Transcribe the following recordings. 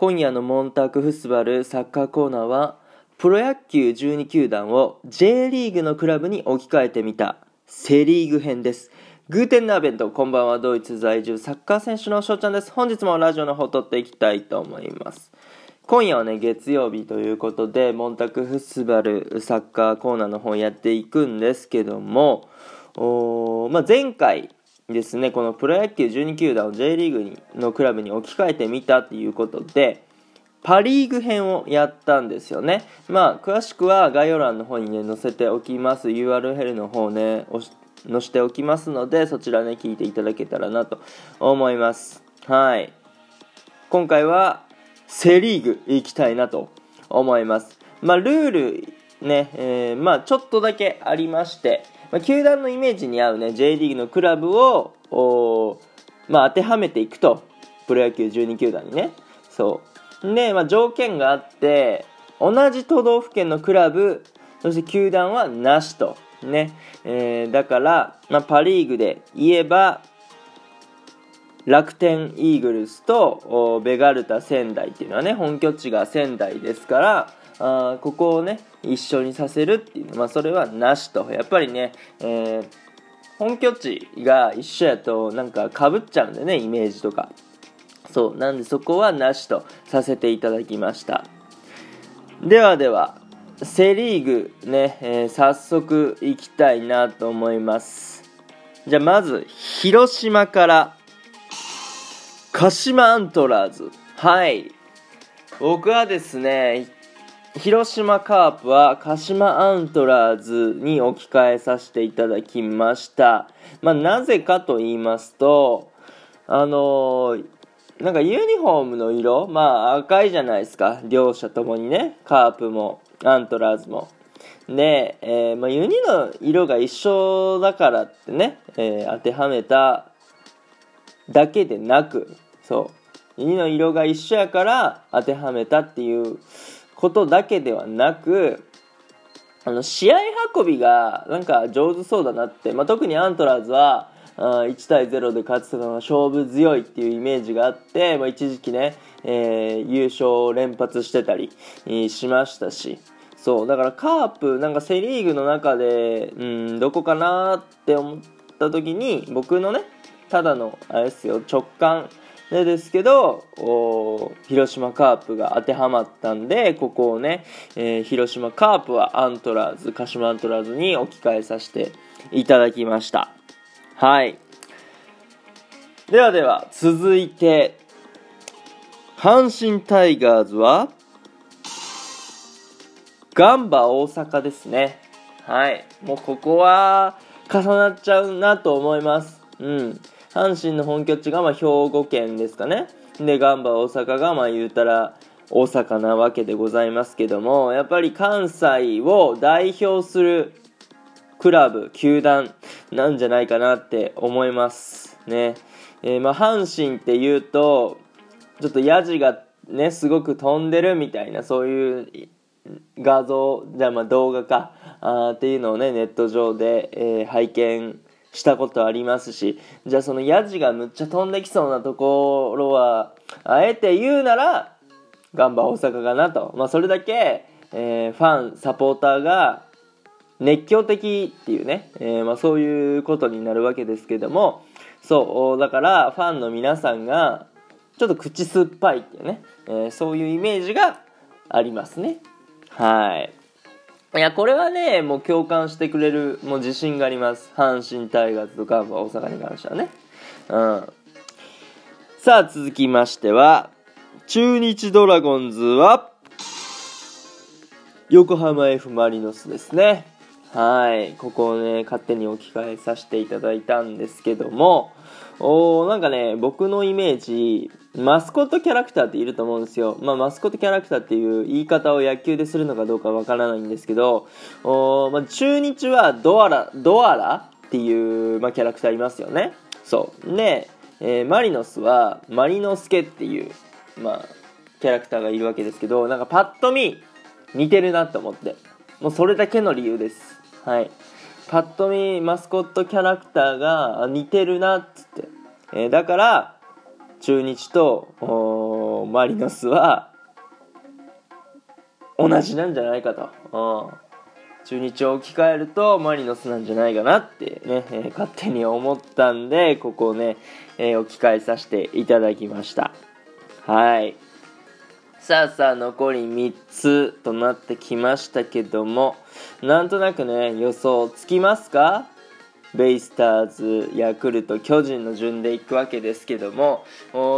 今夜のモンタークフスバルサッカーコーナーはプロ野球12球団を J リーグのクラブに置き換えてみたセリーグ編です。グーテンナーベントこんばんはドイツ在住サッカー選手の翔ちゃんです。本日もラジオの方撮っていきたいと思います。今夜はね月曜日ということでモンタクフスバルサッカーコーナーの方やっていくんですけどもお、まあ、前回ですねこのプロ野球12球団を J リーグにのクラブに置き換えてみたということでパ・リーグ編をやったんですよね。まあ詳しくは概要欄の方にね載せておきます。URL の方ね載せておきますのでそちらね聞いていただけたらなと思います。はい。今回はセ・リーグ行きたいなと思います。まあルールね、えー、まあちょっとだけありましてまあ、球団のイメージに合うね J リーグのクラブをまあ、当てはめていくと。プロ野球12球団にね。そう。で、まあ、条件があって同じ都道府県のクラブそして球団はなしと。ね、えー、だから、まあ、パ・リーグで言えば楽天イーグルスとベガルタ仙台っていうのはね本拠地が仙台ですからあここをね一緒にさせるっていうまあ、それはなしと。やっぱりね、えー、本拠地が一緒やとなんかかぶっちゃうんでねイメージとか。そうなんでそこはなしとさせていただきました。ではではセ・リーグね、えー、早速いきたいなと思います。じゃあまず広島から鹿島アントラーズ。はい。僕はですね広島カープは鹿島アントラーズに置き換えさせていただきました。まあ、なぜかと言いますと、あのー、なんかユニフォームの色、まあ赤いじゃないですか。両者ともにね。カープもアントラーズも。で、えー、まあ、ユニの色が一緒だからってね、えー、当てはめただけでなく、そう。ユニの色が一緒やから当てはめたっていう、ことだけではなくあの試合運びがなんか上手そうだなって、まあ、特にアントラーズはあ1対0で勝つとか勝負強いっていうイメージがあって、まあ、一時期ね、えー、優勝を連発してたりしましたし。そうだからカープなんかセ・リーグの中でうんどこかなって思った時に僕のねただのあれですよ直感。でですけど広島カープが当てはまったんでここをね、えー、広島カープはアントラーズ鹿島アントラーズに置き換えさせていただきました。はい。ではでは続いて阪神タイガーズはガンバ大阪ですね。はい。もうここは重なっちゃうなと思います。うん。阪神の本拠地がま兵庫県ですかね。でガンバ大阪がまあ言うたら大阪なわけでございますけどもやっぱり関西を代表するクラブ球団なんじゃないかなって思いますね、えー、まあ阪神っていうとちょっとヤジがねすごく飛んでるみたいなそういう画像じゃあまあ動画かあっていうのをねネット上で、えー、拝見したことありますしじゃあそのヤジがむっちゃ飛んできそうなところはあえて言うならガンバ大阪かなと、まあ、それだけ、えー、ファンサポーターが熱狂的っていうね、えー、まあ、そういうことになるわけですけどもそうだからファンの皆さんがちょっと口酸っぱいっていうね、えー、そういうイメージがありますね。はい。いや、これはね、もう共感してくれる、もう自信があります。阪神タイガースとガンバ大阪に関してはね。うん。さあ、続きましては、中日ドラゴンズは、横浜 F マリノスですね。はい。ここをね、勝手に置き換えさせていただいたんですけども、おなんかね、僕のイメージ、マスコットキャラクターっていると思うんですよ。まあ、マスコットキャラクターっていう言い方を野球でするのかどうかわからないんですけど、おまあ、中日はドアラ、ドアラっていう、まあ、キャラクターいますよね。そう。で、えー、マリノスはマリノスケっていう、まあ、キャラクターがいるわけですけど、なんかパッと見似てるなと思って。もうそれだけの理由です。はい。パッと見マスコットキャラクターが似てるなっつって。えー、だから、中日とマリノスは同じなんじゃないかと、うん、中日を置き換えるとマリノスなんじゃないかなってね、えー、勝手に思ったんでここをね、えー、置き換えさせていただきました。はい。さあさあ残り3つとなってきましたけどもなんとなくね予想つきますか？ベイスターズ、ヤクルト、巨人の順でいくわけですけども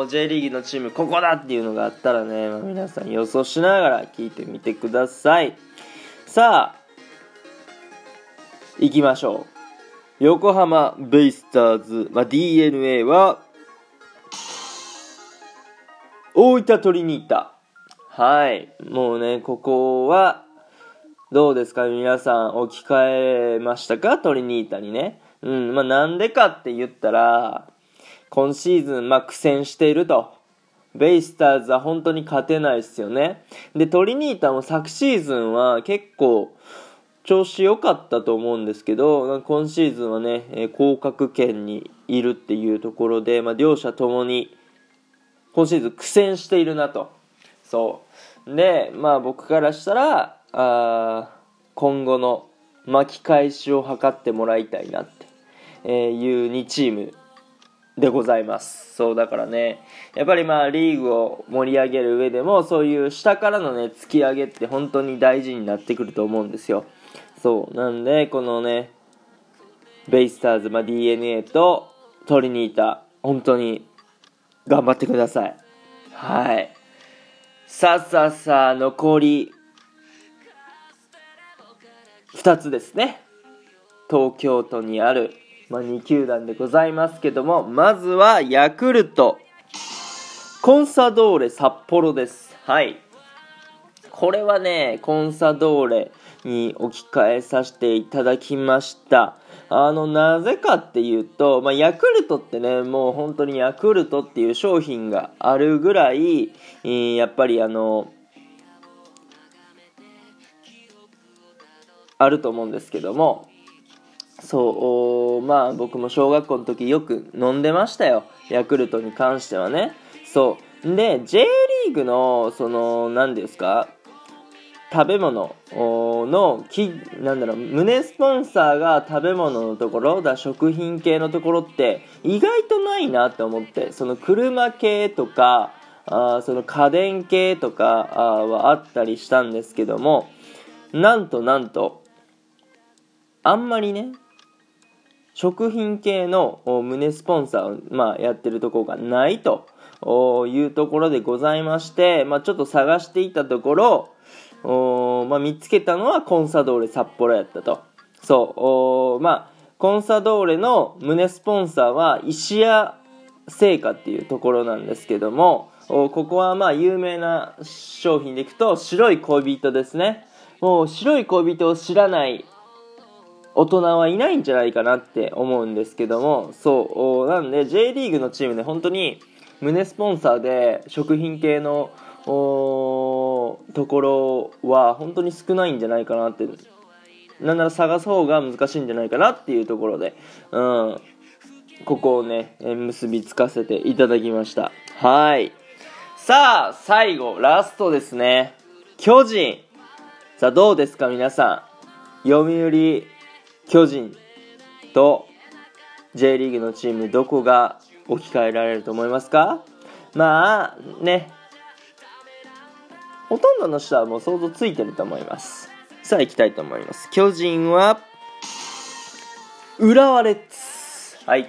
J リーグのチームここだっていうのがあったらね、まあ、皆さん予想しながら聞いてみてください。さあ行きましょう。横浜ベイスターズ、まあ、d n a は大分トリニータ。はい。もうねここはどうですか？皆さん置き換えましたか？トリニータにね。うん、まあなんでかって言ったら、今シーズン、まあ苦戦していると。ベイスターズは本当に勝てないですよね。で、トリニータも昨シーズンは結構調子良かったと思うんですけど、今シーズンはね、え降格圏にいるっていうところで、まあ両者ともに今シーズン苦戦しているなと。そう。で、まあ僕からしたら、あ今後の巻き返しを図ってもらいたいなっていう2チームでございます。そうだからねやっぱりまあリーグを盛り上げる上でもそういう下からのね突き上げって本当に大事になってくると思うんですよ。そうなんでこのねベイスターズ、まあ、d n a とトリニータ本当に頑張ってください。はい。さあさあさあ残り2つですね。東京都にある、まあ、2球団でございますけどもまずはヤクルト。コンサドーレ札幌です。はい。これはねコンサドーレに置き換えさせていただきました。あのなぜかっていうと、まあ、ヤクルトってねもう本当にヤクルトっていう商品があるぐらい、やっぱりあのあると思うんですけどもそうまあ僕も小学校の時よく飲んでましたよ。ヤクルトに関してはね。そう。で J リーグのその何ですか食べ物のきなんだろう胸スポンサーが食べ物のところだ食品系のところって意外とないなって思ってその車系とかあその家電系とかはあったりしたんですけどもなんとなんとあんまりね食品系の胸スポンサーを、まあ、やってるところがないというところでございまして、まあ、ちょっと探していたところ、まあ、見つけたのはコンサドーレ札幌やったと。そう、まあ、コンサドーレの胸スポンサーは石屋製菓っていうところなんですけども、ここはまあ有名な商品でいくと白い恋人ですね。もう白い恋人を知らない大人はいないんじゃないかなって思うんですけどもそうなんで J リーグのチームで本当に胸スポンサーで食品系のところは本当に少ないんじゃないかなって。なんなら探す方が難しいんじゃないかなっていうところで、うん、ここをね結びつかせていただきました。はい。さあ最後ラストですね。巨人。さあどうですか皆さん。読売巨人と J リーグのチームどこが置き換えられると思いますか？まあねほとんどの人はもう想像ついてると思います。さあ行きたいと思います。巨人は浦和レッズ。はい。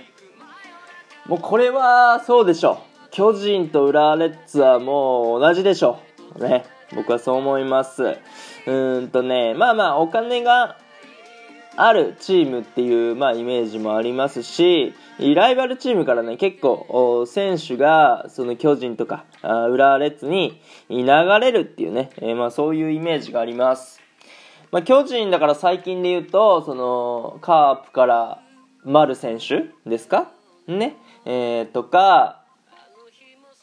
もうこれはそうでしょう。巨人と浦和レッズはもう同じでしょう。ね。僕はそう思います。うんとねまあまあお金があるチームっていう、まあ、イメージもありますし、ライバルチームからね、結構、選手が、その巨人とか、浦和レッズに流れるっていうね、えー、まあ、そういうイメージがあります。まあ、巨人だから最近で言うと、その、カープから丸選手ですか？ね、えー、とか、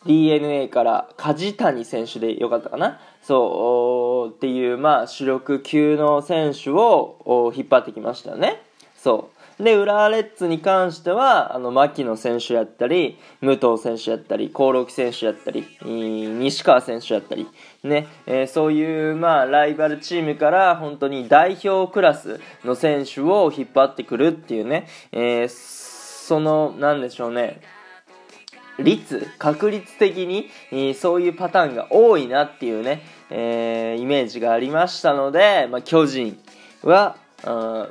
d n a から梶谷選手でよかったかな？そうっていう、まあ、主力級の選手を引っ張ってきましたね。そう。で、浦和レッズに関しては、あの、牧野選手やったり、武藤選手やったり、興梠選手やったり、西川選手やったり、ね、えー、そういう、まあ、ライバルチームから本当に代表クラスの選手を引っ張ってくるっていうね、えー、その、なんでしょうね、率、確率的に、えー、そういうパターンが多いなっていうね、えー、イメージがありましたので、まあ、巨人は、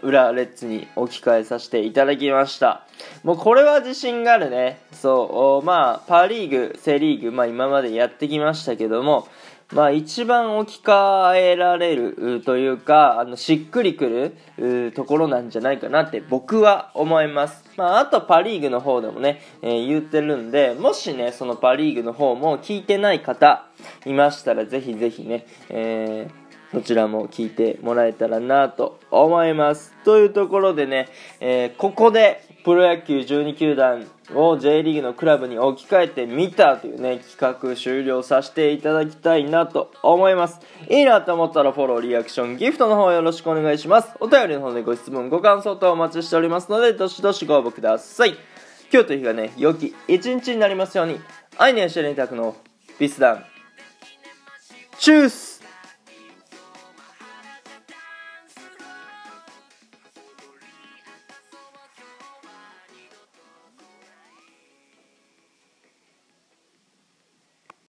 裏レッズに置き換えさせていただきました。もうこれは自信があるね。そうまあパ・リーグセ・リーグ、まあ、今までやってきましたけどもまあ一番置き換えられるというか、あの、しっくりくるところなんじゃないかなって僕は思います。まああとパリーグの方でもね、えー、言ってるんで、もしね、そのパリーグの方も聞いてない方いましたらぜひぜひね、えーそちらも聞いてもらえたらなと思います。というところでね、えー、ここでプロ野球12球団を J リーグのクラブに置き換えてみたというね、企画終了させていただきたいなと思います。いいなと思ったらフォロー、リアクション、ギフトの方よろしくお願いします。お便りの方でご質問、ご感想等お待ちしておりますので、どしどしご応募ください。今日という日がね、良き一日になりますように、愛にしていたくのビスダン。チュース